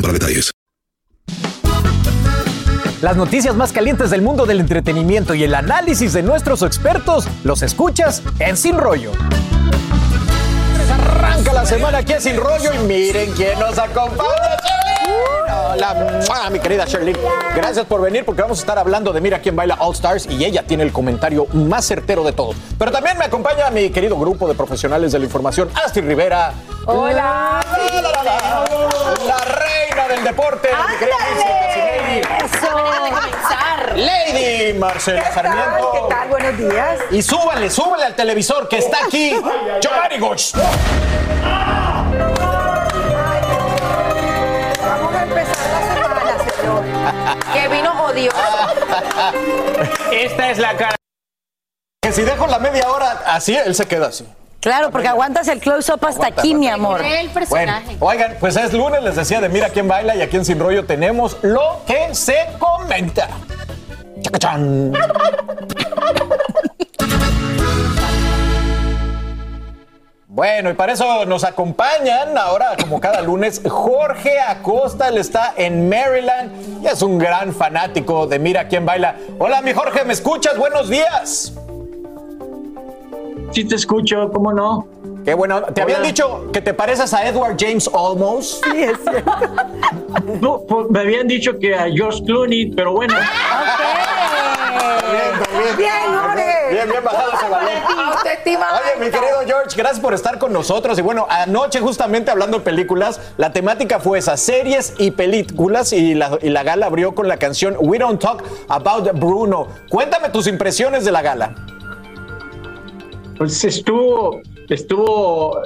para detalles. Las noticias más calientes del mundo del entretenimiento y el análisis de nuestros expertos los escuchas en Sin Rollo. Arranca la semana aquí en Sin Rollo y miren quién nos acompaña. Hola, ¡mua! mi querida Shirley. Gracias por venir porque vamos a estar hablando de Mira quién baila All Stars y ella tiene el comentario más certero de todos. Pero también me acompaña mi querido grupo de profesionales de la información, Astrid Rivera. Hola. La reina del deporte, mi querida Casinelli. Lady Marcela Sarmiento. ¿Qué tal? Buenos días. Y súbale, súbale al televisor que está aquí, Giovanni Goch. Esta es la cara. Que si dejo la media hora así, él se queda así. Claro, porque aguantas el close-up hasta Aguanta, aquí, mi amor. El personaje. Bueno, oigan, pues es lunes, les decía de Mira quién baila y aquí en Sin Rollo tenemos lo que se comenta. Chacachán. Bueno, y para eso nos acompañan ahora, como cada lunes, Jorge Acosta. Él está en Maryland y es un gran fanático de Mira quién baila. Hola, mi Jorge, ¿me escuchas? Buenos días. Sí te escucho, ¿cómo no? Qué bueno. ¿Te habían dicho que te pareces a Edward James Olmos? Sí, es cierto. No, pues, me habían dicho que a George Clooney, pero bueno. Bien, Bien, Jorge. Bien, bien bajado ese balón. Autoestima Oye, mi querido George, gracias por estar con nosotros. Y bueno, anoche justamente hablando de películas, la temática fue esa, series y películas, y la, y la gala abrió con la canción We Don't Talk About Bruno. Cuéntame tus impresiones de la gala. Pues estuvo, estuvo,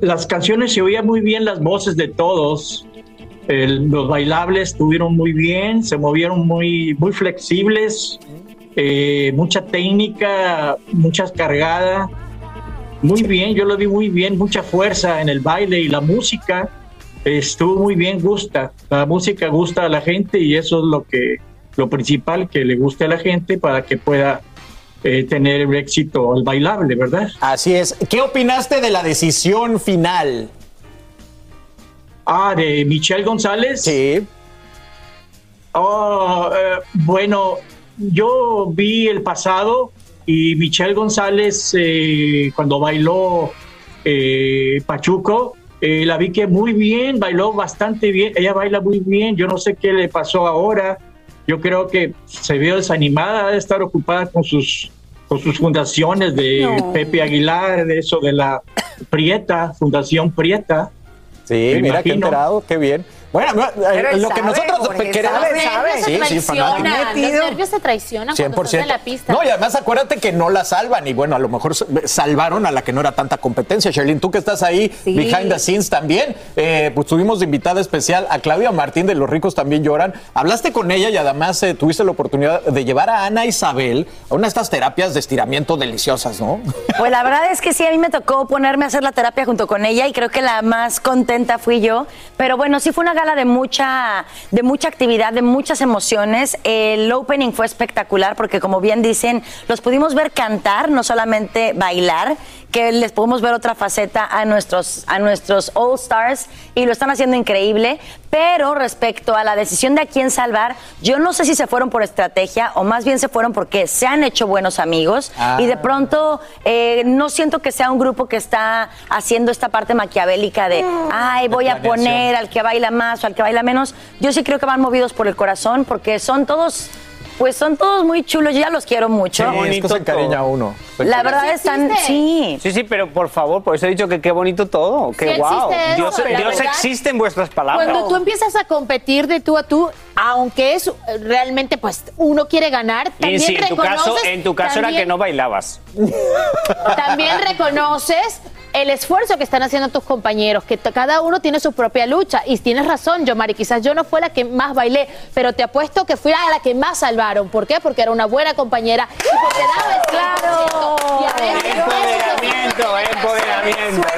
las canciones se oían muy bien, las voces de todos. El- los bailables estuvieron muy bien, se movieron muy, muy flexibles, eh, mucha técnica, mucha cargada. Muy bien, yo lo vi muy bien, mucha fuerza en el baile y la música estuvo muy bien, gusta. La música gusta a la gente y eso es lo que lo principal que le guste a la gente para que pueda eh, tener el éxito al bailable, ¿verdad? Así es. ¿Qué opinaste de la decisión final? Ah, de Michelle González. Sí. Oh, eh, bueno, yo vi el pasado y Michelle González eh, cuando bailó eh, Pachuco, eh, la vi que muy bien, bailó bastante bien, ella baila muy bien, yo no sé qué le pasó ahora, yo creo que se vio desanimada de estar ocupada con sus con sus fundaciones de No. Pepe Aguilar, de eso de la Prieta, Fundación Prieta. Sí, Me mira, qué enterado, qué bien. Bueno, eh, Pero lo que sabe, nosotros Jorge, queremos... sabe, sabe. Sí, sí, fanático. Los nervios se traicionan cuando estás en la pista. No, y además acuérdate que no la salvan. Y bueno, a lo mejor salvaron a la que no era tanta competencia. Sherlyn, tú que estás ahí Sí. behind the scenes también, eh, pues tuvimos de invitada especial a Claudia Martín de Los Ricos También Lloran. Hablaste con ella y además eh, tuviste la oportunidad de llevar a Ana Isabel a una de estas terapias de estiramiento deliciosas, ¿no? Pues la verdad es que sí, a mí me tocó ponerme a hacer la terapia junto con ella y creo que la más contenta fui yo. Pero bueno, sí fue una gala de mucha, de mucha actividad, de muchas emociones. El opening fue espectacular porque, como bien dicen, los pudimos ver cantar, no solamente bailar que les podemos ver otra faceta a nuestros, a nuestros All Stars y lo están haciendo increíble. Pero respecto a la decisión de a quién salvar, yo no sé si se fueron por estrategia o más bien se fueron porque se han hecho buenos amigos y de pronto eh, no siento que sea un grupo que está haciendo esta parte maquiavélica de, ay, voy a poner al que baila más o al que baila menos. Yo sí creo que van movidos por el corazón porque son todos pues son todos muy chulos, yo ya los quiero mucho. Qué bonito se encariña uno. La verdad están, sí. Sí, sí, pero por favor, por eso he dicho que qué bonito todo, qué Sí existe Dios, eso, la Dios verdad. existe en vuestras palabras. Cuando tú empiezas a competir de tú a tú, aunque es eh, realmente, pues, uno quiere ganar, Y también sí, en tu caso, reconoces... en tu caso era que no bailabas. También reconoces el esfuerzo que están haciendo tus compañeros, que cada uno tiene su propia lucha. Y tienes razón, yo, Mari, quizás yo no fue la que más bailé, pero te apuesto que fui a la que más salvaron. ¿Por qué? Porque era una buena compañera y porque daba el ¡Claro! Y a veces Empoderamiento, empoderamiento,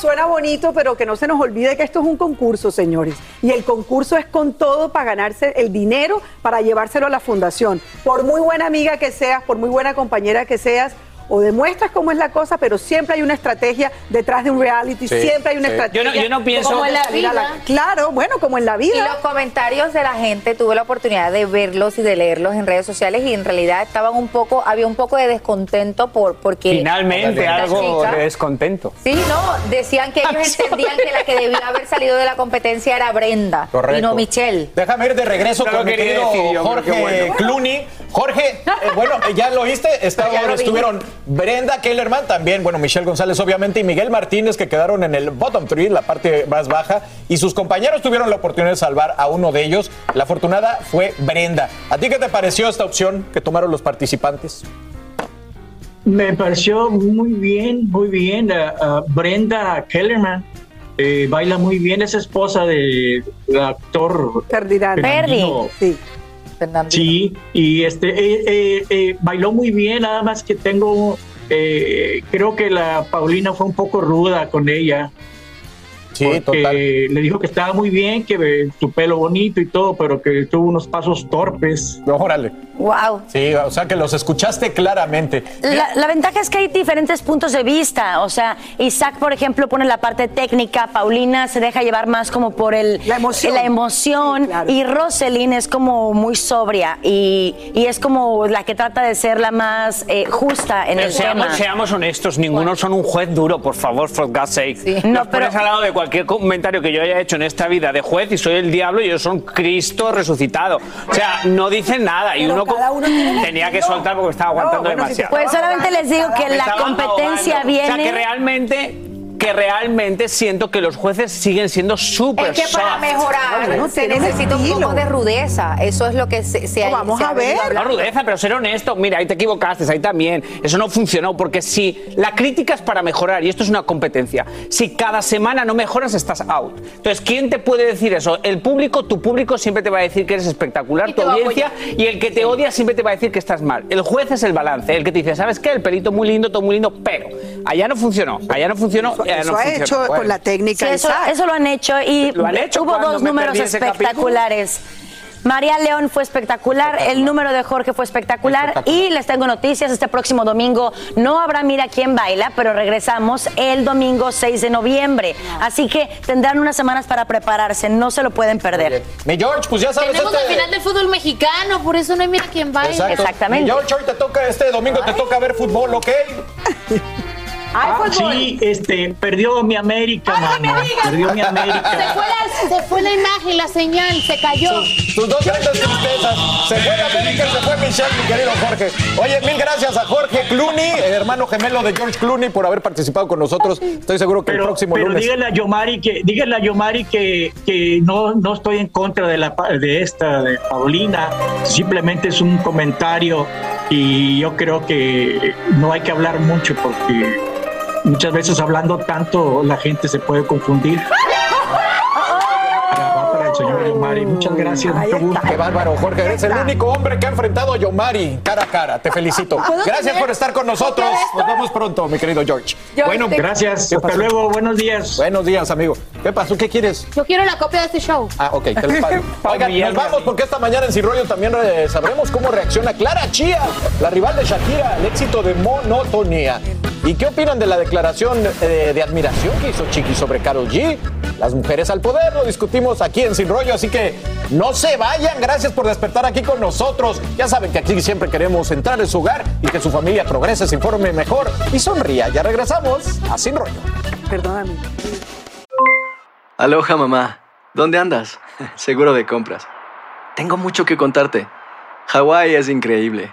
suena bonito, pero que no se nos olvide que esto es un concurso, señores. Y el concurso es con todo para ganarse el dinero, para llevárselo a la fundación. Por muy buena amiga que seas, por muy buena compañera que seas, o demuestras cómo es la cosa, pero siempre hay una estrategia detrás de un reality, Sí, siempre hay una sí. estrategia. Yo no- yo no pienso- Como en la vida. Claro, bueno, como en la Y vida. los comentarios de la gente, tuve la oportunidad de verlos y de leerlos en redes sociales y en realidad estaban un poco, había un poco de descontento por porque Finalmente, algo chica- de descontento. Sí, no, decían que ellos entendían que la que debía haber salido de la competencia era Brenda y no Michelle. Déjame ir de regreso lo con mi querido decir yo, Jorge bueno. Clooney. Jorge, eh, bueno, ya lo oíste, Estaban- Ya lo vi. estuvieron Brenda Kellerman también, bueno, Michelle González obviamente y Miguel Martínez que quedaron en el bottom three, la parte más baja, y sus compañeros tuvieron la oportunidad de salvar a uno de ellos. La afortunada fue Brenda. ¿A ti qué te pareció esta opción que tomaron los participantes? Me pareció muy bien, muy bien. Brenda Kellerman eh, baila muy bien, es esposa de- del actor Ferdinand. Fernandino. Sí. Sí, y este eh, eh, eh, bailó muy bien, nada más que tengo, eh, creo que la Paulina fue un poco ruda con ella. Sí, porque total. Le dijo que estaba muy bien, que eh, su pelo bonito y todo, pero que tuvo unos pasos torpes. Órale. Wow. Sí, o sea que los escuchaste claramente. La, la ventaja es que hay diferentes puntos de vista. O sea, Isaac, por ejemplo, pone la parte técnica, Paulina se deja llevar más como por el, la emoción, la emoción y Roselyn es como muy sobria y, y es como la que trata de ser la más eh, justa en Pero el seamos, tema. seamos honestos, ninguno son un juez duro, por favor, for God's sake. No, Los pones al lado de cualquier comentario que yo haya hecho en esta vida de juez y soy el diablo y ellos son Cristo resucitado. O sea, no dicen nada y uno, tenía que soltar porque estaba aguantando demasiado. Pues solamente les digo que la competencia ahogando. viene. O sea, que realmente, que realmente siento que los jueces siguen siendo súper Es que para soft. mejorar se necesita un poco de rudeza. Eso es lo que se, se ha vamos se a ver. No rudeza, pero ser honesto. Mira, ahí te equivocaste, ahí también. Eso no funcionó, porque si la crítica es para mejorar, y esto es una competencia, si cada semana no mejoras, estás out. Entonces, ¿quién te puede decir eso? El público, tu público siempre te va a decir que eres espectacular, tu audiencia, y el que te odia siempre te va a decir que estás mal. El juez es el balance, el que te dice, ¿sabes qué? El pelito muy lindo, todo muy lindo, pero allá no funcionó, allá no funcionó, Eso no ha hecho Bueno. con la técnica. Sí, eso, eso lo han hecho y ¿Lo han hecho hubo dos me números espectaculares. María León fue espectacular, el número de Jorge fue espectacular, y les tengo noticias, este próximo domingo no habrá Mira quién baila, pero regresamos el domingo 6 de noviembre, así que tendrán unas semanas para prepararse, no se lo pueden perder. Mi George, pues ya sabes Tenemos este- final del fútbol mexicano, por eso no hay mira quién baila. Exacto. Mi George, hoy te toca, este domingo te toca ver fútbol, ¿ok? Ah, sí, este, perdió mi América, mano. Perdió mi Se América. fue, la, se fue la imagen, la señal, se cayó. Tus dos grandes tristezas. Se fue la América, se fue Michelle, mi querido Jorge. Oye, mil gracias a Jorge Clooney, el hermano gemelo de George Clooney, por haber participado con nosotros. Estoy seguro que el próximo Pero lunes. dígale a Yomari que, dígale a Yomari que, que no, no estoy en contra de, la, pa- de esta, de Paulina. Simplemente es un comentario y yo creo que no hay que hablar mucho porque muchas veces hablando tanto la gente se puede confundir. Para el señor Yomari. Muchas gracias, mucho. Qué bárbaro, Jorge. Eres el único hombre que ha enfrentado a Yomari cara a cara. Te felicito. ¿Puedo Gracias tener por estar con nosotros. Nos vemos pronto, mi querido George. George, Bueno, te- gracias. ¿Qué Hasta pasó? luego. Buenos días. Buenos días, amigo. ¿Qué pasó? ¿Qué quieres? Yo quiero la copia de este show. Ah, ok, ¿qué les pasa? Oigan, nos vamos porque esta mañana en Sin Rollo también eh, sabremos cómo reacciona Clara Chía, la rival de Shakira, al éxito de Monotonía. ¿Y qué opinan de la declaración eh, de admiración que hizo Chiqui sobre Karol G? Las mujeres al poder, lo discutimos aquí en Sin Rollo, así que no se vayan. Gracias por despertar aquí con nosotros. Ya saben que aquí siempre queremos entrar en su hogar y que su familia progrese, se informe mejor y sonría. Ya regresamos a Sin Rollo. Perdóname. Aloha mamá, ¿dónde andas? Seguro de compras. Tengo mucho que contarte. Hawái es increíble.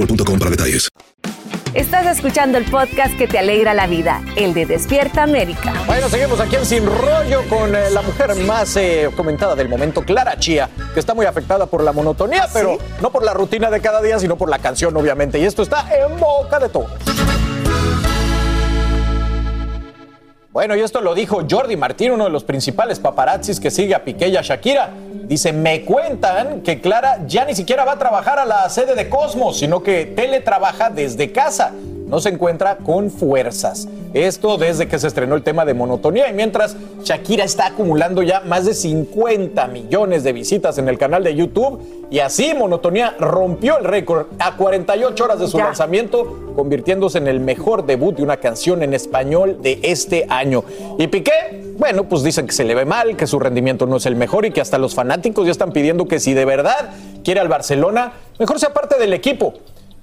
boostmobile.com para detalles. Estás escuchando el podcast que te alegra la vida, el de Despierta América. Bueno, seguimos aquí en Sin Rollo con eh, la mujer más eh, comentada del momento, Clara Chía, que está muy afectada por la monotonía, pero no por la rutina de cada día, sino por la canción, obviamente. Y esto está en boca de todos. Bueno, y esto lo dijo Jordi Martín, uno de los principales paparazzis que sigue a Piqué y a Shakira. Dice, me cuentan que Clara ya ni siquiera va a trabajar a la sede de Cosmos, sino que teletrabaja desde casa. No se encuentra con fuerzas. Esto desde que se estrenó el tema de monotonía y mientras Shakira está acumulando ya más de 50 millones de visitas en el canal de YouTube y así monotonía rompió el récord a 48 horas de su Ya. lanzamiento, convirtiéndose en el mejor debut de una canción en español de este año. Y Piqué, bueno, pues dicen que se le ve mal, que su rendimiento no es el mejor y que hasta los fanáticos ya están pidiendo que si de verdad quiere al Barcelona, mejor sea parte del equipo.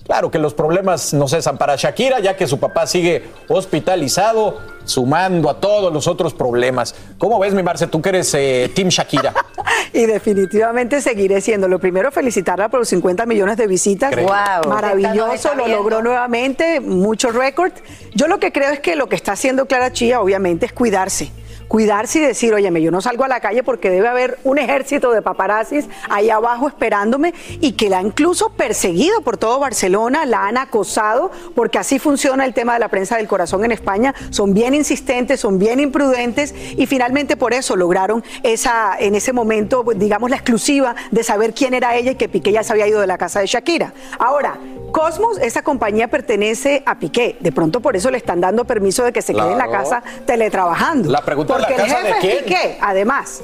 Claro que los problemas no cesan para Shakira, ya que su papá sigue hospitalizado, sumando a todos los otros problemas. ¿Cómo ves, mi Marce, tú que eres eh, Team Shakira? Y definitivamente seguiré siendo. Lo primero, felicitarla por los 50 millones de visitas. Guau. Maravilloso, lo logró nuevamente, mucho récord. Yo lo que creo es que lo que está haciendo Clara Chía, obviamente, es cuidarse. Cuidarse y decir, óyeme, yo no salgo a la calle porque debe haber un ejército de paparazzis ahí abajo esperándome y que la han incluso perseguido por todo Barcelona, la han acosado, porque así funciona el tema de la prensa del corazón en España. Son bien insistentes, son bien imprudentes y finalmente por eso lograron esa, en ese momento, digamos, la exclusiva de saber quién era ella y que Piqué ya se había ido de la casa de Shakira. Ahora, Cosmos, esa compañía pertenece a Piqué. De pronto por eso le están dando permiso de que se quede en la casa teletrabajando. La pregunta es, ¿la Porque el casa de jefe es? Piqué, además.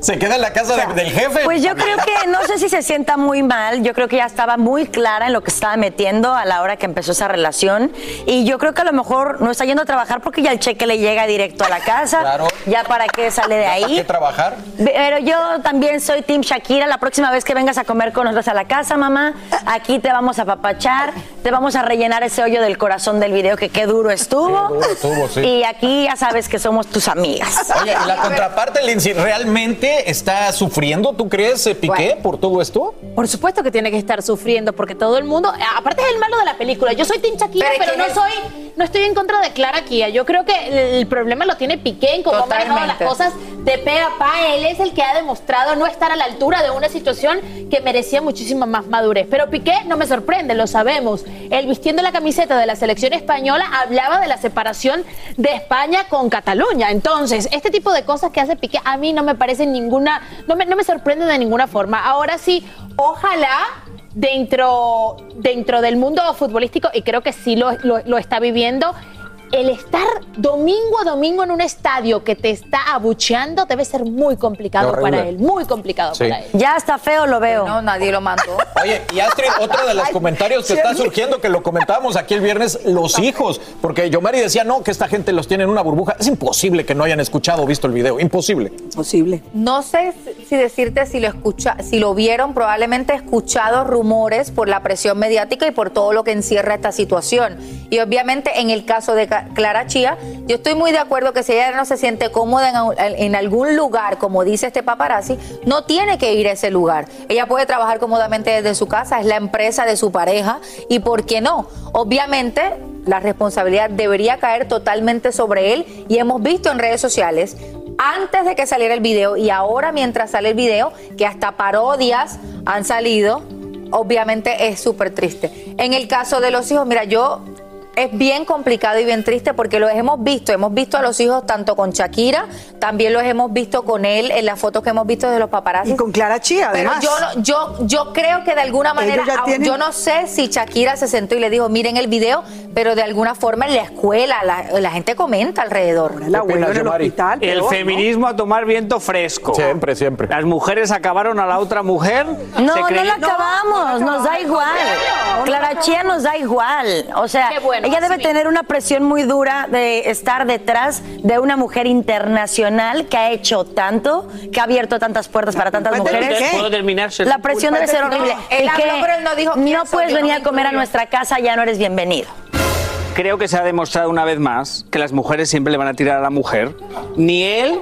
¿Se queda en la casa de- del jefe? Pues yo creo que no sé si se sienta muy mal, yo creo que ya estaba muy clara en lo que estaba metiendo a la hora que empezó esa relación y yo creo que a lo mejor no está yendo a trabajar porque ya el cheque le llega directo a la casa, Claro. ya para qué sale de ¿Para ahí. qué trabajar? Pero yo también soy Team Shakira. La próxima vez que vengas a comer con nosotros a la casa, mamá, aquí te vamos a papachar, te vamos a rellenar ese hoyo del corazón del video que qué duro estuvo. Qué duro estuvo, sí. Y aquí ya sabes que somos tus amigas. Oye, y la contraparte, Lindsay, realmente Piqué está sufriendo, ¿tú crees, eh, Piqué, por todo esto? Por supuesto que tiene que estar sufriendo porque todo el mundo, aparte es el malo de la película. Yo soy Team Shakira, Pero pero, ¿quién no es? soy, no estoy en contra de Clara Kia. Yo creo que el, problema lo tiene Piqué en cómo ha manejado las cosas de pe a pa. Él es el que ha demostrado no estar a la altura de una situación que merecía muchísima más madurez. Pero Piqué no me sorprende, lo sabemos. Él vistiendo la camiseta de la selección española hablaba de la separación de España con Cataluña. Entonces, este tipo de cosas que hace Piqué a mí no me parece ninguna, no me, no me sorprende de ninguna forma. Ahora sí, ojalá dentro, dentro del mundo futbolístico, y creo que sí lo, lo- lo está viviendo, el estar domingo a domingo en un estadio que te está abucheando debe ser muy complicado para él, muy complicado Sí. para él. Ya está feo, lo veo. No, nadie lo mandó. Oye, y Astrid, otro de los Ay, comentarios que está surgiendo, que lo comentábamos aquí el viernes, los hijos. Porque Yomari decía, no, que esta gente los tiene en una burbuja. Es imposible que no hayan escuchado o visto el video. Imposible. Posible. No sé si decirte si lo escucha, si lo vieron, probablemente escuchado rumores por la presión mediática y por todo lo que encierra esta situación. Y obviamente en el caso de Clara Chía, yo estoy muy de acuerdo que si ella no se siente cómoda en, algún lugar, como dice este paparazzi, no tiene que ir a ese lugar. Ella puede trabajar cómodamente desde su casa, es la empresa de su pareja y ¿por qué no? Obviamente la responsabilidad debería caer totalmente sobre él y hemos visto en redes sociales antes de que saliera el video y ahora mientras sale el video, que hasta parodias han salido, obviamente es súper triste. En el caso de los hijos, mira, yo es bien complicado y bien triste porque los hemos visto, hemos visto a los hijos tanto con Shakira, también los hemos visto con él en las fotos que hemos visto de los paparazzi. Y con Clara Chía, Pero además. yo, no- yo, yo creo que de alguna manera, tienen- yo no sé si Shakira se sentó y le dijo, miren el video, pero de alguna forma en la escuela la, la gente comenta alrededor. El abuelo en el hospital. El feminismo a tomar viento fresco. Siempre, siempre. Las mujeres acabaron a la otra mujer. No, se no la acabamos, nos da igual. Clara Chía nos da igual. O sea, Qué bueno, ella debe tener una presión muy dura de estar detrás de una mujer internacional que ha hecho tanto, que ha abierto tantas puertas para tantas mujeres. Piqué. ¿Puedo terminar? La presión debe ser No, horrible. habló, que pero él no dijo no puedes venir a comer a nuestra casa, ya no eres bienvenido. Creo que se ha demostrado una vez más que las mujeres siempre le van a tirar a la mujer. Ni él,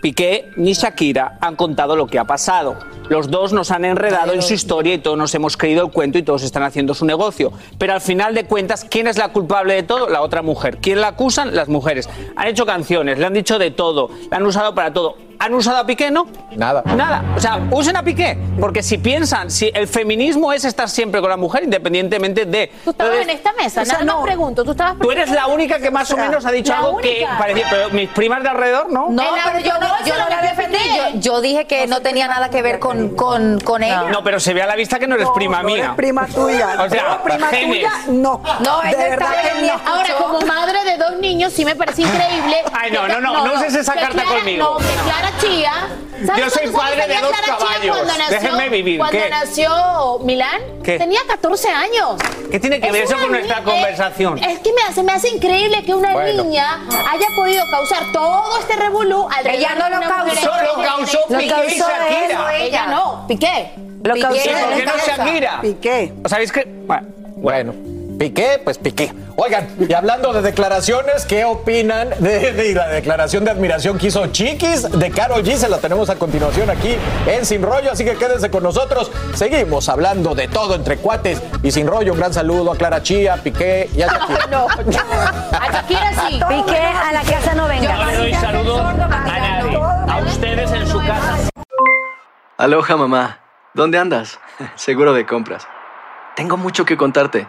Piqué, ni Shakira han contado lo que ha pasado. Los dos nos han enredado en su historia y todos nos hemos creído el cuento y todos están haciendo su negocio. Pero al final de cuentas, ¿quién es la culpable de todo? La otra mujer. ¿Quién la acusan? Las mujeres. Han hecho canciones, le han dicho de todo, la han usado para todo. ¿Han usado a Piqué? No. Nada. Nada. O sea, usen a Piqué. Porque si piensan, si el feminismo es estar siempre con la mujer, independientemente de. Tú estabas Entonces, en esta mesa, o sea, nada no. más pregunto, tú estabas Tú eres la única que más o, menos ha dicho la algo que parecía. Pero mis primas de alrededor, ¿no? No, pero yo no, no, yo no lo la defendí. Yo, yo dije que no tenía nada que ver con, con, con ella. No, pero se ve a la vista que no eres prima no mía. eres prima tuya. O sea, prima genes. tuya, no. No, no. Ahora, como madre de dos niños, sí me parece increíble. Ay, no, no, no, no uses esa carta conmigo. No, que Clara Chía. ¿sabes Yo soy padre de dos Clara caballos. Cuando nació, Déjenme vivir, Cuando ¿qué? nació Milán, ¿Qué? tenía 14 años. ¿Qué tiene que Es ver eso con nuestra conversación? Es, que me hace, me hace increíble que una Bueno. niña haya podido causar todo este revolú alrededor Ella no de lo causó, lo causó Piqué y Shakira. Ella no, Piqué. Lo causó ¿Y por qué no. Shakira? Piqué. ¿O sabéis que.? Bueno, Bueno, Piqué, pues Piqué. Oigan, y hablando de declaraciones, ¿qué opinan de, de la declaración de admiración que hizo Chiquis de Carol G? Se la tenemos a continuación aquí en Sin Rollo, así que quédense con nosotros. Seguimos hablando de todo entre cuates y Sin Rollo. Un gran saludo a Clara Chía, Piqué y a Shakira. No, a Shakira sí. Piqué, a la casa no no le venga. doy saludos a nadie. A ustedes en su casa. Aloha mamá, ¿dónde andas? Seguro de compras. Tengo mucho que contarte.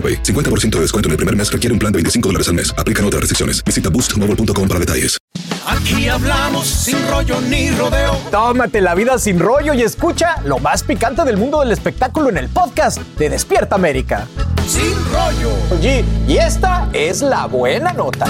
AroPay. 50% de descuento en el primer mes requiere un plan de 25 dólares al mes. Aplican otras restricciones. Visita boostmobile.com para detalles. Aquí hablamos sin rollo ni rodeo. Tómate la vida sin rollo y escucha lo más picante del mundo del espectáculo en el podcast de Despierta América. Sin rollo. Oye, y esta es la buena nota.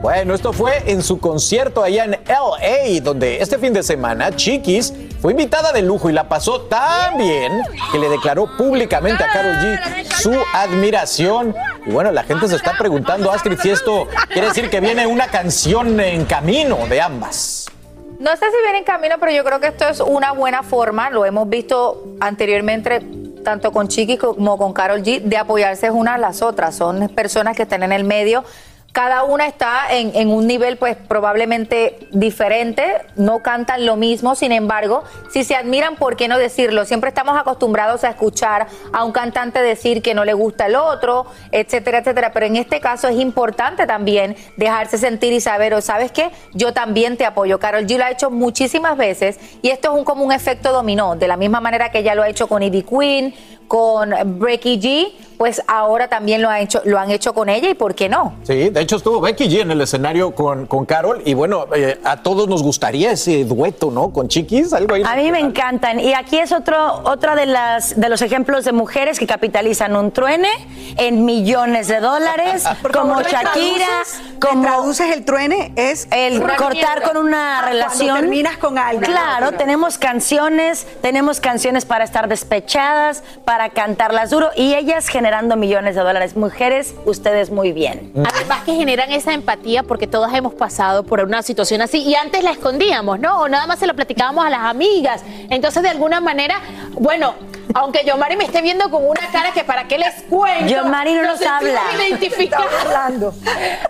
Bueno, esto fue en su concierto allá en LA, donde este fin de semana Chiquis fue invitada de lujo y la pasó tan bien que le declaró públicamente a Karol G su admiración. Y bueno, la gente se está preguntando, Astrid, si esto quiere decir que viene una canción en camino de ambas. No sé si viene en camino, pero yo creo que esto es una buena forma, lo hemos visto anteriormente tanto con Chiqui como con Carol G, de apoyarse unas a las otras. Son personas que están en el medio. Cada una está en, en un nivel pues probablemente diferente, no cantan lo mismo, sin embargo, si se admiran, ¿por qué no decirlo? Siempre estamos acostumbrados a escuchar a un cantante decir que no le gusta el otro, etcétera, etcétera, pero en este caso es importante también dejarse sentir y saber, o sabes qué, yo también te apoyo. Carol G lo ha hecho muchísimas veces y esto es un, como un efecto dominó, de la misma manera que ella lo ha hecho con Ivy Queen, con Becky G, pues ahora también lo, ha hecho, lo han hecho con ella y ¿por qué no? Sí, de hecho estuvo Becky G en el escenario con, con Carol y bueno, eh, a todos nos gustaría ese dueto, ¿no? Con Chiquis, algo ahí. A mí me encantan. Y aquí es otro, otra de las de los ejemplos de mujeres que capitalizan un truene en millones de dólares, como favor, ¿me Shakira, traduces? Como ¿Me traduces el truene es el cortar mierda. con una Cuando relación. terminas con alguien. Claro, tenemos canciones, tenemos canciones para estar despechadas, para cantarlas duro y ellas generando millones de dólares. Mujeres, ustedes muy bien. Además que generan esa empatía porque todas hemos pasado por una situación así y antes la escondíamos, ¿no? O nada más se lo platicábamos a las amigas. Entonces, de alguna manera, bueno, aunque Yomari me esté viendo con una cara que para qué les cuento. Yomari no nos habla. identificados.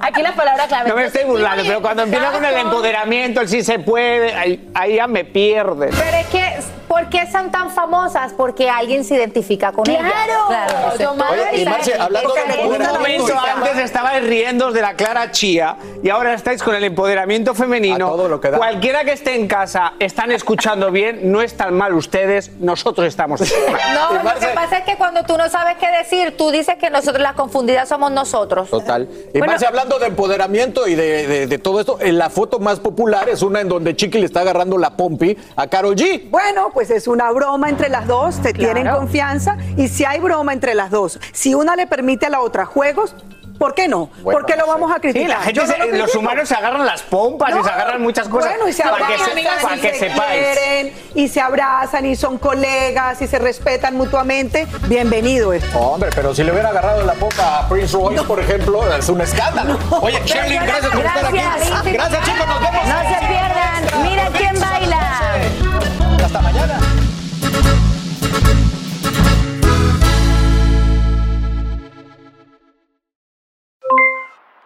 Aquí la palabra clave. No me estoy burlando, pero cuando empieza con el empoderamiento, el sí se puede, ahí, ahí ya me pierde. Pero es que, ¿por qué son tan famosas? Porque alguien se identifica con ellas. Claro, Yomari. Oye, y Marce, hablando de empoderamiento, antes estabais riendo de la Clara Chía y ahora estáis con el empoderamiento femenino. A todo lo que da. Cualquiera que esté en casa, están escuchando bien, no están mal ustedes, nosotros estamos mal. No, lo que pasa es que cuando tú no sabes qué decir, tú dices que nosotros las confundidas somos nosotros. Total. Y Marce, hablando de empoderamiento y de, de- de todo esto, en la foto más popular es una en donde Chiqui le está agarrando la pompi a Karol G. Bueno, pues es una broma entre las dos, se tienen confianza y si hay broma entre las dos, si una le permite a la otra juegos, ¿por qué no? Bueno, ¿Por qué lo vamos a criticar? Sí, la gente Yo no se- lo los humanos se agarran las pompas y se agarran muchas cosas. Bueno, y se para que, abrazan, se- para que se sepáis. quieren, y se abrazan y son colegas y se respetan mutuamente. Bienvenido esto. Hombre, pero si le hubiera agarrado la pompa a Prince Royce, por ejemplo, es un escándalo. Oye, Shirley, gracias por estar aquí. Gracias. Gracias, chicos, nos vemos. No